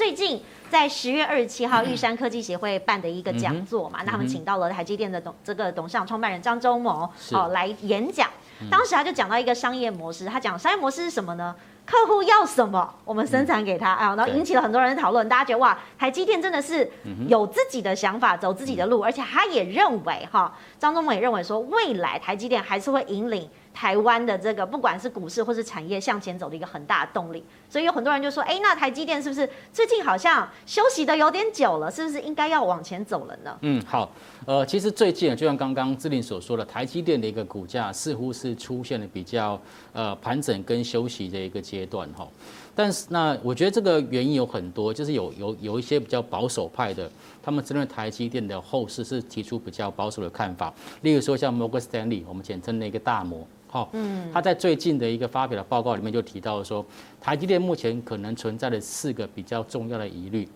最近在十月二十七号，玉山科技协会办的一个讲座嘛，嗯、那他们请到了台积电的董这个董事长创办人张忠谋哦来演讲。当时他就讲到一个商业模式，他讲商业模式是什么呢？客户要什么，我们生产给他啊，然后引起了很多人的讨论。大家觉得哇，台积电真的是有自己的想法，走自己的路，而且他也认为哈，张忠谋也认为说，未来台积电还是会引领。台湾的这个不管是股市或是产业向前走的一个很大的动力，所以有很多人就说，哎，那台积电是不是最近好像休息的有点久了，是不是应该要往前走了呢？嗯，好，呃，其实最近就像刚刚志玲所说的，台积电的一个股价似乎是出现了比较呃盘整跟休息的一个阶段哈。但是那我觉得这个原因有很多，就是有有有一些比较保守派的，他们针对台积电的后市是提出比较保守的看法，例如说像摩根斯坦利，我们简称的一个大摩。好，嗯，他在最近的一个发表的报告里面就提到说，台积电目前可能存在的四个比较重要的疑虑。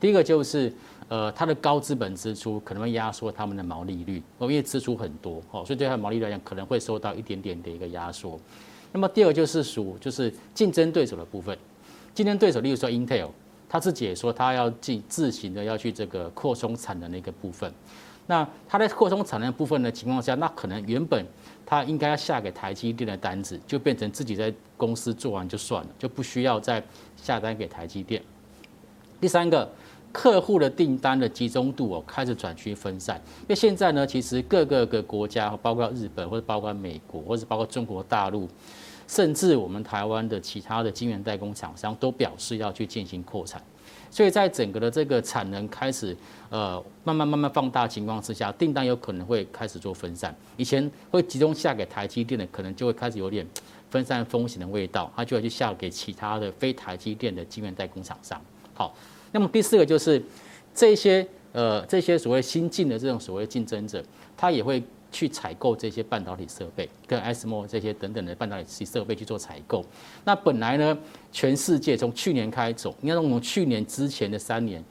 第一个就是，呃，它的高资本支出可能会压缩他们的毛利率，因为支出很多，哦，所以对它的毛利率来讲可能会受到一点点的一个压缩。那么第二就是属就是竞争对手的部分，竞争对手例如说 Intel，他自己也说他要自自行的要去这个扩充产能的一个部分。那他在扩充产能部分的情况下，那可能原本他应该要下给台积电的单子，就变成自己在公司做完就算了，就不需要再下单给台积电。第三个，客户的订单的集中度哦开始转趋分散，因为现在呢，其实各个个国家，包括日本或者包括美国，或者包括中国大陆，甚至我们台湾的其他的晶圆代工厂商都表示要去进行扩产。所以在整个的这个产能开始呃慢慢慢慢放大情况之下，订单有可能会开始做分散。以前会集中下给台积电的，可能就会开始有点分散风险的味道，他就会去下给其他的非台积电的晶圆代工厂商。好，那么第四个就是这些呃这些所谓新进的这种所谓竞争者，他也会。去采购这些半导体设备，跟 ASML 这些等等的半导体设备去做采购。那本来呢，全世界从去年开始走，应该从去年之前的三年，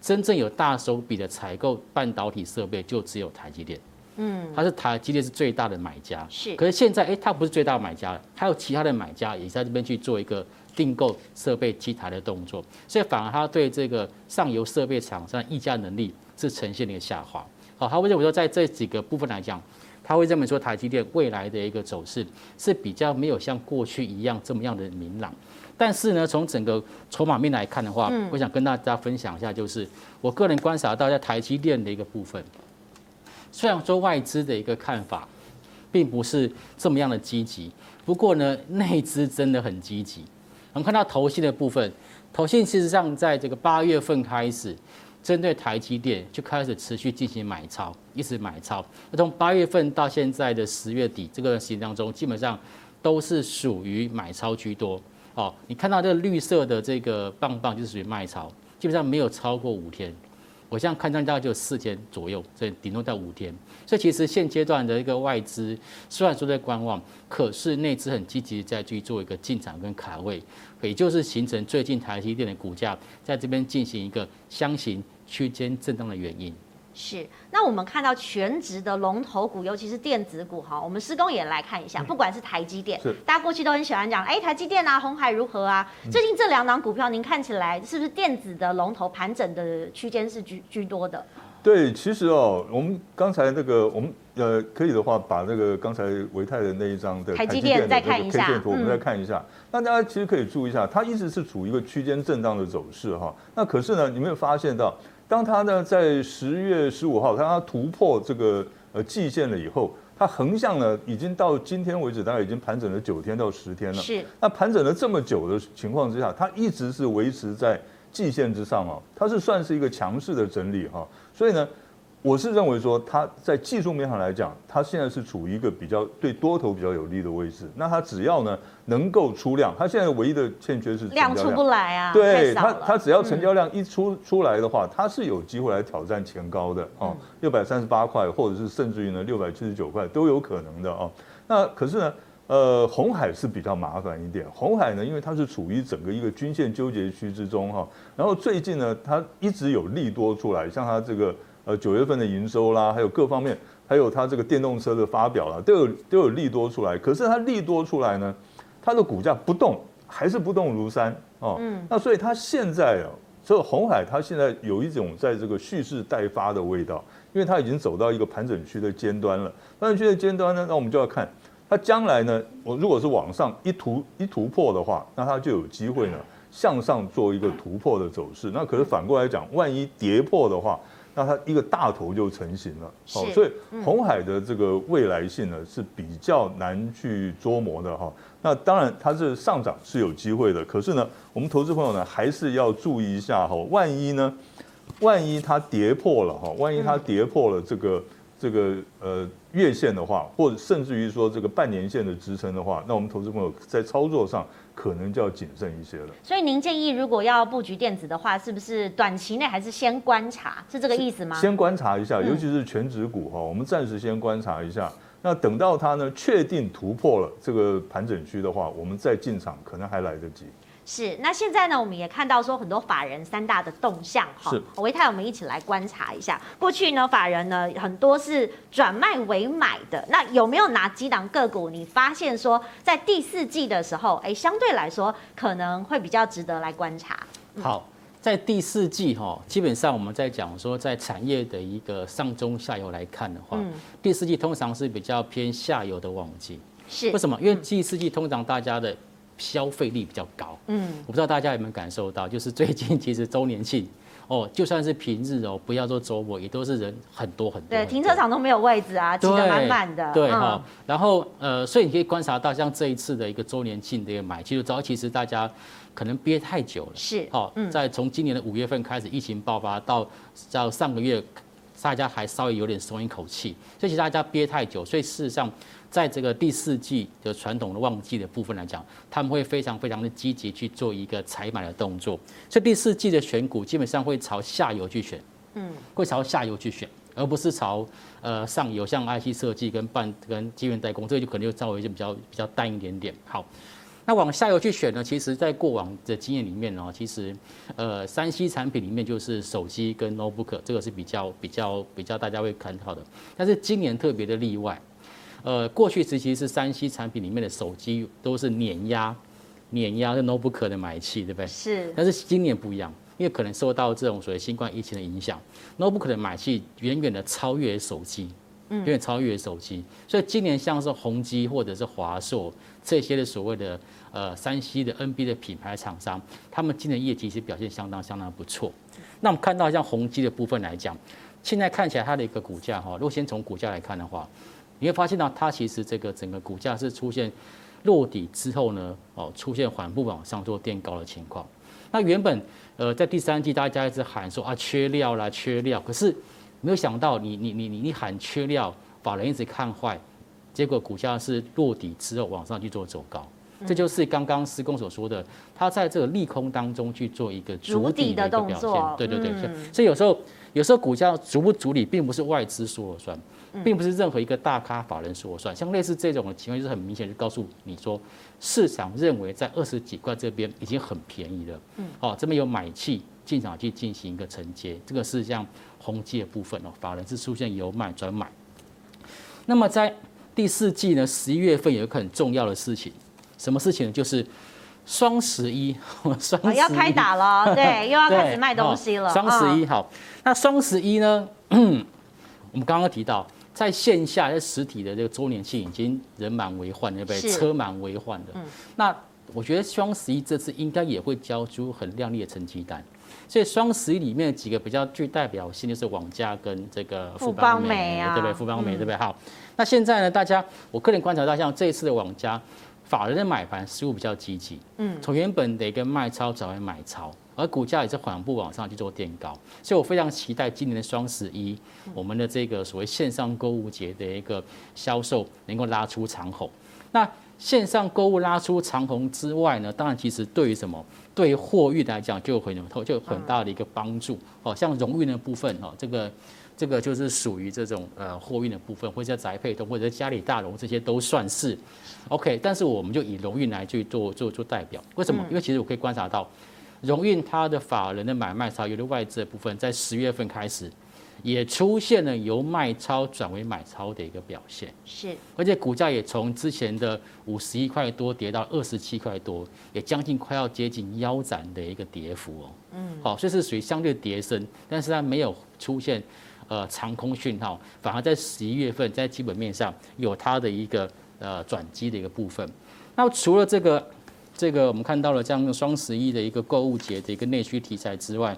真正有大手笔的采购半导体设备就只有台积电。嗯，它是台积电是最大的买家。是。可是现在，哎，它不是最大的买家了，还有其他的买家也在这边去做一个订购设备机台的动作，所以反而它对这个上游设备厂商议价能力是呈现了一个下滑。好，他会认为说，在这几个部分来讲，他会认为说，台积电未来的一个走势是比较没有像过去一样这么样的明朗。但是呢，从整个筹码面来看的话，我想跟大家分享一下，就是我个人观察到在台积电的一个部分，虽然说外资的一个看法并不是这么样的积极，不过呢，内资真的很积极。我们看到投信的部分，投信事实上在这个八月份开始。针对台积电就开始持续进行买超，一直买超。那从八月份到现在的十月底这个时间当中，基本上都是属于买超居多。哦，你看到这个绿色的这个棒棒就是属于卖超，基本上没有超过五天。我现在看上大概就四天左右，所以顶多到五天。所以其实现阶段的一个外资虽然说在观望，可是内资很积极在去做一个进场跟卡位，也就是形成最近台积电的股价在这边进行一个箱型。区间震荡的原因是，那我们看到全职的龙头股，尤其是电子股哈，我们施工也来看一下，不管是台积电，是大家过去都很喜欢讲，哎，台积电啊，红海如何啊？最近这两档股票，您看起来是不是电子的龙头盘整的区间是居居多的？对，其实哦，我们刚才那个，我们呃，可以的话，把那个刚才维泰的那一张的台积电再看一下，我们再看一下。那大家其实可以注意一下，它一直是处于一个区间震荡的走势哈。那可是呢，你没有发现到？当它呢在十月十五号，当它突破这个呃季线了以后，它横向呢已经到今天为止，大概已经盘整了九天到十天了。是。那盘整了这么久的情况之下，它一直是维持在季线之上哦，它是算是一个强势的整理哈。所以呢。我是认为说，它在技术面上来讲，它现在是处于一个比较对多头比较有利的位置。那它只要呢能够出量，它现在唯一的欠缺是量出不来啊。对它，它只要成交量一出出来的话，它是有机会来挑战前高的哦，六百三十八块，或者是甚至于呢六百七十九块都有可能的哦。那可是呢，呃，红海是比较麻烦一点。红海呢，因为它是处于整个一个均线纠结区之中哈，然后最近呢，它一直有利多出来，像它这个。呃，九月份的营收啦，还有各方面，还有它这个电动车的发表啦，都有都有利多出来。可是它利多出来呢，它的股价不动，还是不动如山哦。嗯。那所以它现在啊，所以红海它现在有一种在这个蓄势待发的味道，因为它已经走到一个盘整区的尖端了。盘整区的尖端呢，那我们就要看它将来呢，我如果是往上一突一突破的话，那它就有机会呢向上做一个突破的走势。那可是反过来讲，万一跌破的话，那它一个大头就成型了。好，所以红海的这个未来性呢是比较难去捉摸的哈。那当然它是上涨是有机会的，可是呢，我们投资朋友呢还是要注意一下哈，万一呢，万一它跌破了哈，万一它跌破了这个这个呃月线的话，或者甚至于说这个半年线的支撑的话，那我们投资朋友在操作上。可能就要谨慎一些了。所以您建议，如果要布局电子的话，是不是短期内还是先观察？是这个意思吗？先观察一下，尤其是全指股哈，我们暂时先观察一下。那等到它呢确定突破了这个盘整区的话，我们再进场可能还来得及。是，那现在呢，我们也看到说很多法人三大的动向哈。是，唯泰，我们一起来观察一下。过去呢，法人呢很多是转卖为买的，那有没有拿几档个股你发现说在第四季的时候，哎，相对来说可能会比较值得来观察？嗯、好，在第四季哈，基本上我们在讲说在产业的一个上中下游来看的话，嗯、第四季通常是比较偏下游的旺季。是，为什么？因为第四季通常大家的消费力比较高，嗯，我不知道大家有没有感受到，就是最近其实周年庆 哦，就算是平日哦，不要说周末，也都是人很多很多。对，停车场都没有位置啊，挤得满满的。对哈，然后呃，所以你可以观察到，像这一次的一个周年庆的一个买，其实早其实大家可能憋太久了，是哦，在从今年的五月份开始疫情爆发到到上个月，大家还稍微有点松一口气，所以其实大家憋太久，所以事实上。在这个第四季的传统的旺季的部分来讲，他们会非常非常的积极去做一个采买的动作，所以第四季的选股基本上会朝下游去选，嗯，会朝下游去选，而不是朝呃上游，像 IC 设计跟半跟晶圆代工，这个就可能就稍微就比较比较淡一点点。好，那往下游去选呢，其实在过往的经验里面呢，其实呃三 C 产品里面就是手机跟 notebook 这个是比较比较比较大家会看到的，但是今年特别的例外。呃，过去时期是三 C 产品里面的手机都是碾压、碾压的 notebook 的买气，对不对？是。但是今年不一样，因为可能受到这种所谓新冠疫情的影响，notebook 的买气远远的超越手机，远远超越手机。所以今年像是宏基或者是华硕这些的所谓的呃三 C 的 NB 的品牌厂商，他们今年业绩其实表现相当相当不错。那我们看到像宏基的部分来讲，现在看起来它的一个股价哈，如果先从股价来看的话。你会发现到它其实这个整个股价是出现落底之后呢，哦，出现缓步往上做垫高的情况。那原本呃在第三季大家一直喊说啊缺料啦缺料，可是没有想到你你你你你喊缺料，法人一直看坏，结果股价是落底之后往上去做走高。这就是刚刚施工所说的，它在这个利空当中去做一个筑底的一个表现。对对对，所以有时候有时候股价筑不筑底，并不是外资说了算。并不是任何一个大咖法人说了算，像类似这种的情况，就是很明显就告诉你说，市场认为在二十几块这边已经很便宜了。嗯，好，这边有买气进场去进行一个承接，这个是像宏基的部分哦，法人是出现由卖转买。那么在第四季呢，十一月份有一个很重要的事情，什么事情呢？就是双十一，双十一要开打了，对，又要开始卖东西了。双十一好，那双十一呢？我们刚刚提到。在线下，在实体的这个周年庆已经人满为患，对不对？车满为患的。嗯。那我觉得双十一这次应该也会交出很亮丽的成绩单。所以双十一里面几个比较具代表性就是网家跟这个富邦美，对不对？富邦美对不对？好。那现在呢，大家我个人观察到，像这一次的网家，法人的买盘似乎比较积极。嗯。从原本的一个卖超转为买超。而股价也是缓步往上去做垫高，所以我非常期待今年的双十一，我们的这个所谓线上购物节的一个销售能够拉出长虹。那线上购物拉出长虹之外呢，当然其实对于什么，对于货运来讲就有很有就有很大的一个帮助。哦，像荣运的部分哦，这个这个就是属于这种呃货运的部分，或者宅配通，或者家里大楼这些都算是 OK。但是我们就以荣运来去做做做代表，为什么？因为其实我可以观察到。荣运它的法人的买卖超，有的外资的部分，在十月份开始，也出现了由卖超转为买超的一个表现，是，而且股价也从之前的五十一块多跌到二十七块多，也将近快要接近腰斩的一个跌幅哦。嗯，好，所以是属于相对跌升，但是它没有出现呃长空讯号，反而在十一月份在基本面上有它的一个呃转机的一个部分。那除了这个这个我们看到了这样双十一的一个购物节的一个内需题材之外，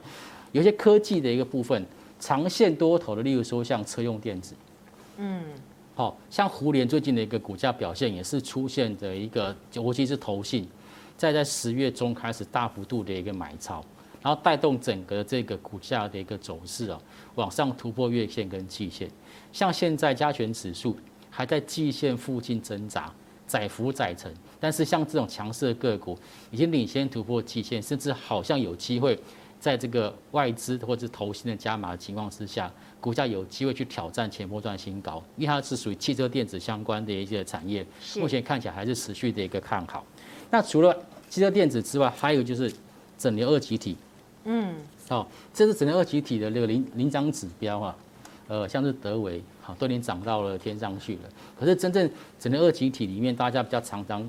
有些科技的一个部分。长线多头的，例如说像车用电子，嗯，好像胡联最近的一个股价表现也是出现的一个，尤其是投信，在在十月中开始大幅度的一个买超，然后带动整个这个股价的一个走势啊，往上突破月线跟季线。像现在加权指数还在季线附近挣扎，窄幅窄沉，但是像这种强势的个股已经领先突破季线，甚至好像有机会。在这个外资或者投新的加码的情况之下，股价有机会去挑战前波段新高，因为它是属于汽车电子相关的一些产业，目前看起来还是持续的一个看好。那除了汽车电子之外，还有就是整流二极体，嗯，好，这是整个二级体的那个领领涨指标啊，呃，像是德维，好，都已经涨到了天上去了。可是真正整个二级体里面，大家比较常常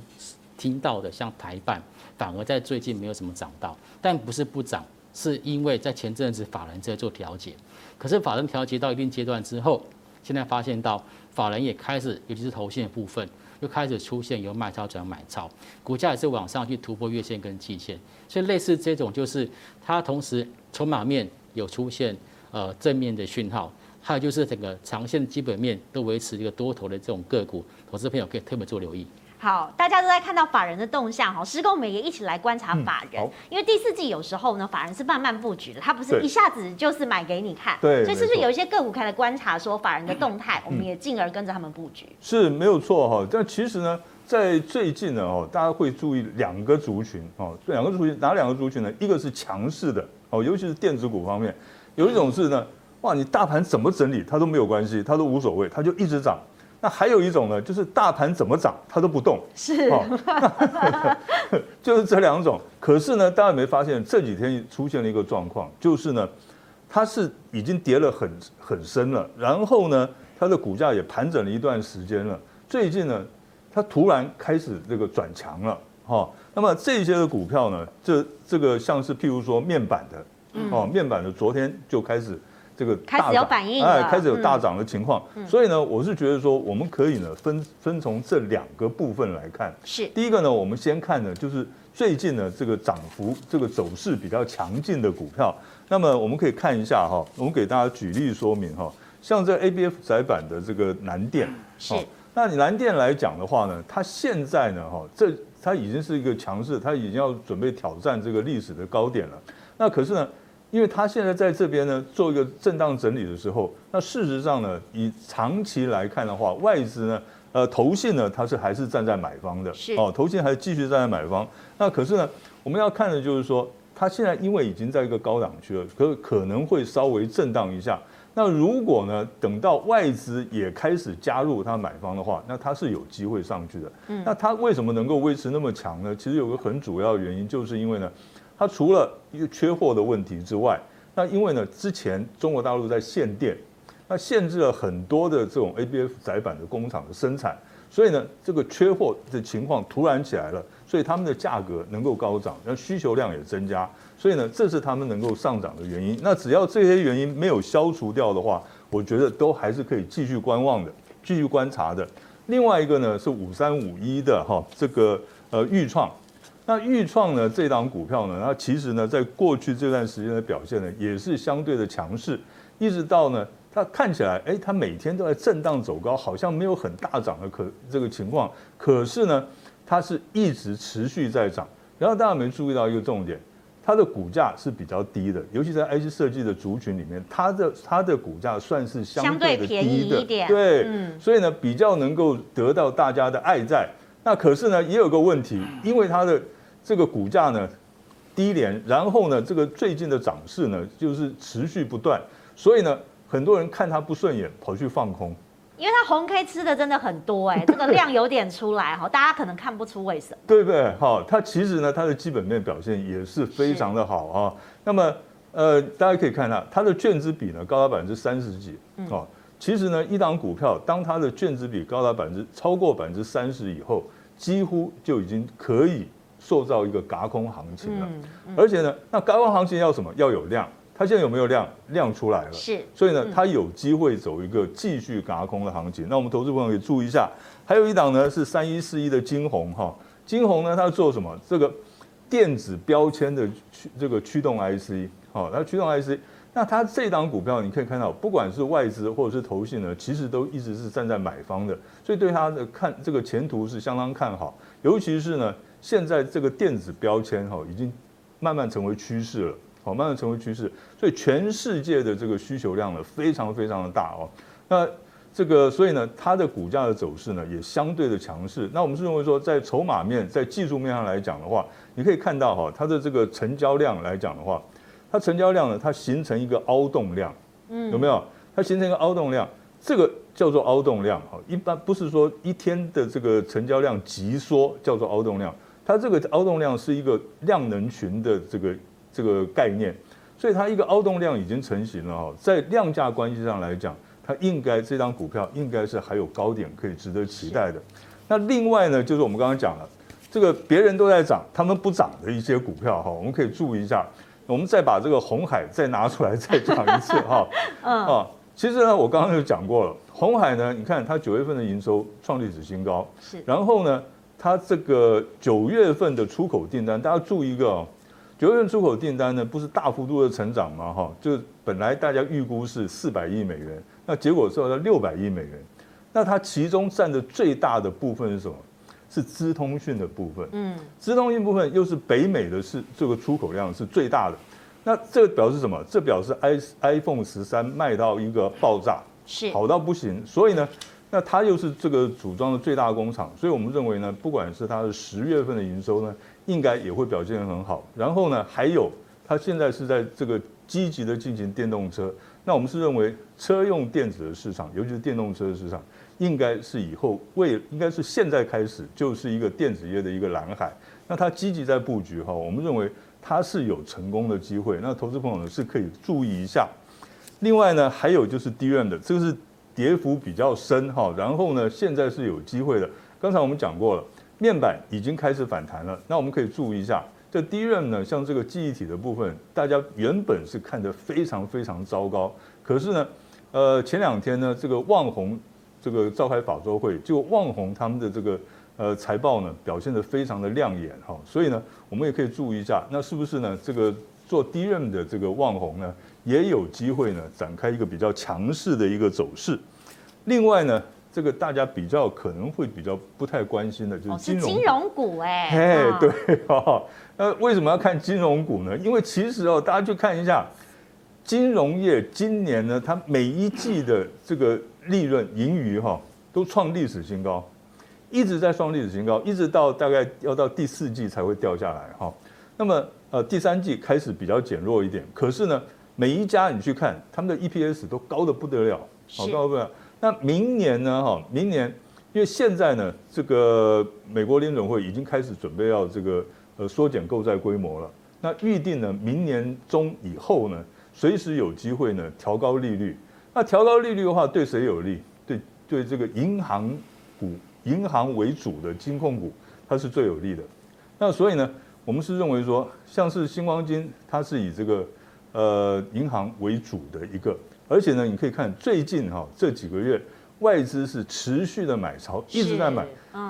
听到的，像台办，反而在最近没有什么涨到，但不是不涨。是因为在前阵子法人在做调节，可是法人调节到一定阶段之后，现在发现到法人也开始，尤其是投信的部分，又开始出现由卖超转买超，股价也是往上去突破月线跟季线，所以类似这种就是它同时筹码面有出现呃正面的讯号，还有就是整个长线基本面都维持一个多头的这种个股，投资朋友可以特别做留意。好，大家都在看到法人的动向哈，施工我们也一起来观察法人，嗯、因为第四季有时候呢，法人是慢慢布局的，他不是一下子就是买给你看，对，所以是不是有一些个股开始观察说法人的动态，嗯、我们也进而跟着他们布局？是没有错哈，但其实呢，在最近呢哦，大家会注意两个族群哦，两个族群哪两个族群呢？一个是强势的哦，尤其是电子股方面，有一种是呢，哇，你大盘怎么整理它都没有关系，它都无所谓，它就一直涨。那还有一种呢，就是大盘怎么涨它都不动，是，哦、就是这两种。可是呢，大家有没有发现这几天出现了一个状况，就是呢，它是已经跌了很很深了，然后呢，它的股价也盘整了一段时间了。最近呢，它突然开始这个转强了，哈、哦。那么这些的股票呢，这这个像是譬如说面板的，哦，面板的昨天就开始。这个开始有反应，哎，开始有大涨的情况，所以呢，我是觉得说，我们可以呢分分从这两个部分来看。是第一个呢，我们先看呢，就是最近呢这个涨幅、这个走势比较强劲的股票。那么我们可以看一下哈，我们给大家举例说明哈，像这 ABF 窄板的这个南电，是。那你南电来讲的话呢，它现在呢哈，这它已经是一个强势，它已经要准备挑战这个历史的高点了。那可是呢？因为它现在在这边呢，做一个震荡整理的时候，那事实上呢，以长期来看的话，外资呢，呃，投信呢，它是还是站在买方的，是哦，投信还是继续站在买方。那可是呢，我们要看的就是说，它现在因为已经在一个高档区了，可可能会稍微震荡一下。那如果呢，等到外资也开始加入它买方的话，那它是有机会上去的。嗯，那它为什么能够维持那么强呢？其实有个很主要的原因，就是因为呢。它除了一个缺货的问题之外，那因为呢，之前中国大陆在限电，那限制了很多的这种 ABF 载板的工厂的生产，所以呢，这个缺货的情况突然起来了，所以他们的价格能够高涨，那需求量也增加，所以呢，这是他们能够上涨的原因。那只要这些原因没有消除掉的话，我觉得都还是可以继续观望的，继续观察的。另外一个呢是五三五一的哈，这个呃钰创。那豫创呢？这档股票呢？它其实呢，在过去这段时间的表现呢，也是相对的强势，一直到呢，它看起来，哎，它每天都在震荡走高，好像没有很大涨的可这个情况。可是呢，它是一直持续在涨。然后大家没注意到一个重点，它的股价是比较低的，尤其在 IC 设计的族群里面，它的它的股价算是相对的低的，相对便宜一点。对，嗯，所以呢，比较能够得到大家的爱在。那可是呢，也有个问题，因为它的这个股价呢低廉，然后呢，这个最近的涨势呢就是持续不断，所以呢，很多人看它不顺眼，跑去放空。因为它红 K 吃的真的很多哎，这个量有点出来哈，大家可能看不出为什么，对不对？好，它其实呢，它的基本面表现也是非常的好啊。那么呃，大家可以看到它的券资比呢高达百分之三十几，哦，其实呢一档股票当它的券资比高达百分之超过百分之三十以后，几乎就已经可以塑造一个轧空行情了。而且呢，那轧空行情要什么？要有量。它现在有没有量？量出来了，是。所以呢，它有机会走一个继续轧空的行情。那我们投资朋友可以注意一下。还有一档呢是三一四一的晶宏哈，晶宏呢它做什么？这个电子标签的驱这个驱动 IC。好，它驱动 IC，那它这档股票你可以看到，不管是外资或者是投信呢，其实都一直是站在买方的，所以对它的看这个前途是相当看好。尤其是呢，现在这个电子标签哈，已经慢慢成为趋势了，好，慢慢成为趋势，所以全世界的这个需求量呢，非常非常的大哦。那这个，所以呢，它的股价的走势呢，也相对的强势。那我们是认为说，在筹码面、在技术面上来讲的话，你可以看到哈，它的这个成交量来讲的话。它成交量呢，它形成一个凹洞量，嗯，有没有？它形成一个凹洞量，这个叫做凹洞量。哈，一般不是说一天的这个成交量急缩叫做凹洞量，它这个凹洞量是一个量能群的这个这个概念，所以它一个凹洞量已经成型了哈，在量价关系上来讲，它应该这张股票应该是还有高点可以值得期待的。那另外呢，就是我们刚刚讲了，这个别人都在涨，他们不涨的一些股票哈，我们可以注意一下。我们再把这个红海再拿出来再讲一次哈，嗯 啊，其实呢，我刚刚就讲过了，红海呢，你看它九月份的营收创历史新高，是，然后呢，它这个九月份的出口订单，大家注意一个哦，九月份出口订单呢，不是大幅度的成长嘛？哈，就本来大家预估是四百亿美元，那结果做到六百亿美元，那它其中占的最大的部分是什么？是资通讯的部分，嗯，资通讯部分又是北美的是这个出口量是最大的，那这个表示什么？这表示 i iPhone 十三卖到一个爆炸，是好到不行，所以呢，那它又是这个组装的最大工厂，所以我们认为呢，不管是它的十月份的营收呢，应该也会表现得很好。然后呢，还有它现在是在这个积极的进行电动车，那我们是认为车用电子的市场，尤其是电动车的市场。应该是以后为，应该是现在开始就是一个电子业的一个蓝海。那它积极在布局哈，我们认为它是有成功的机会。那投资朋友呢是可以注意一下。另外呢，还有就是 DRAM 的，这个是跌幅比较深哈。然后呢，现在是有机会的。刚才我们讲过了，面板已经开始反弹了。那我们可以注意一下，这 DRAM 呢，像这个记忆体的部分，大家原本是看得非常非常糟糕。可是呢，呃，前两天呢，这个旺宏。这个召开法周会，就旺宏他们的这个呃财报呢表现得非常的亮眼哈，所以呢我们也可以注意一下，那是不是呢这个做 DRAM 的这个旺宏呢也有机会呢展开一个比较强势的一个走势？另外呢，这个大家比较可能会比较不太关心的就是金融金融股哎，嘿对哈，那为什么要看金融股呢？因为其实哦，大家去看一下金融业今年呢，它每一季的这个。利润盈余哈都创历史新高，一直在创历史新高，一直到大概要到第四季才会掉下来哈。那么呃第三季开始比较减弱一点，可是呢每一家你去看他们的 EPS 都高得不得了，好高不得了。那明年呢哈，明年因为现在呢这个美国联准会已经开始准备要这个呃缩减购债规模了，那预定呢明年中以后呢随时有机会呢调高利率。那调高利率的话，对谁有利？对对，这个银行股、银行为主的金控股，它是最有利的。那所以呢，我们是认为说，像是星光金，它是以这个呃银行为主的一个，而且呢，你可以看最近哈这几个月，外资是持续的买超，一直在买，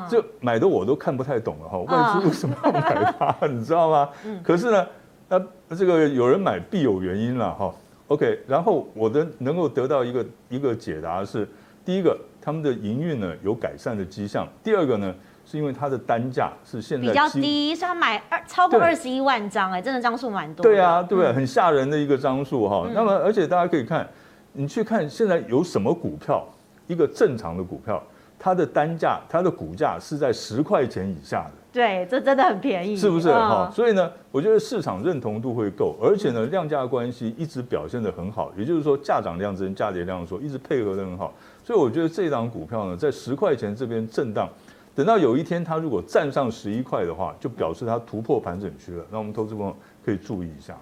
这买的我都看不太懂了哈，外资为什么要买它？你知道吗？可是呢，那这个有人买必有原因了哈。OK，然后我的能够得到一个一个解答是，第一个，他们的营运呢有改善的迹象；第二个呢，是因为它的单价是现在比较低，所以他买二超过二十一万张，哎，真的张数蛮多。对啊，对不对？很吓人的一个张数哈。那么，而且大家可以看，你去看现在有什么股票，一个正常的股票，它的单价、它的股价是在十块钱以下的。对，这真的很便宜，是不是哈？嗯、所以呢，我觉得市场认同度会够，而且呢，量价关系一直表现得很好，也就是说，价涨量增，价跌量缩，一直配合得很好。所以我觉得这档股票呢，在十块钱这边震荡，等到有一天它如果站上十一块的话，就表示它突破盘整区了。那我们投资朋友可以注意一下。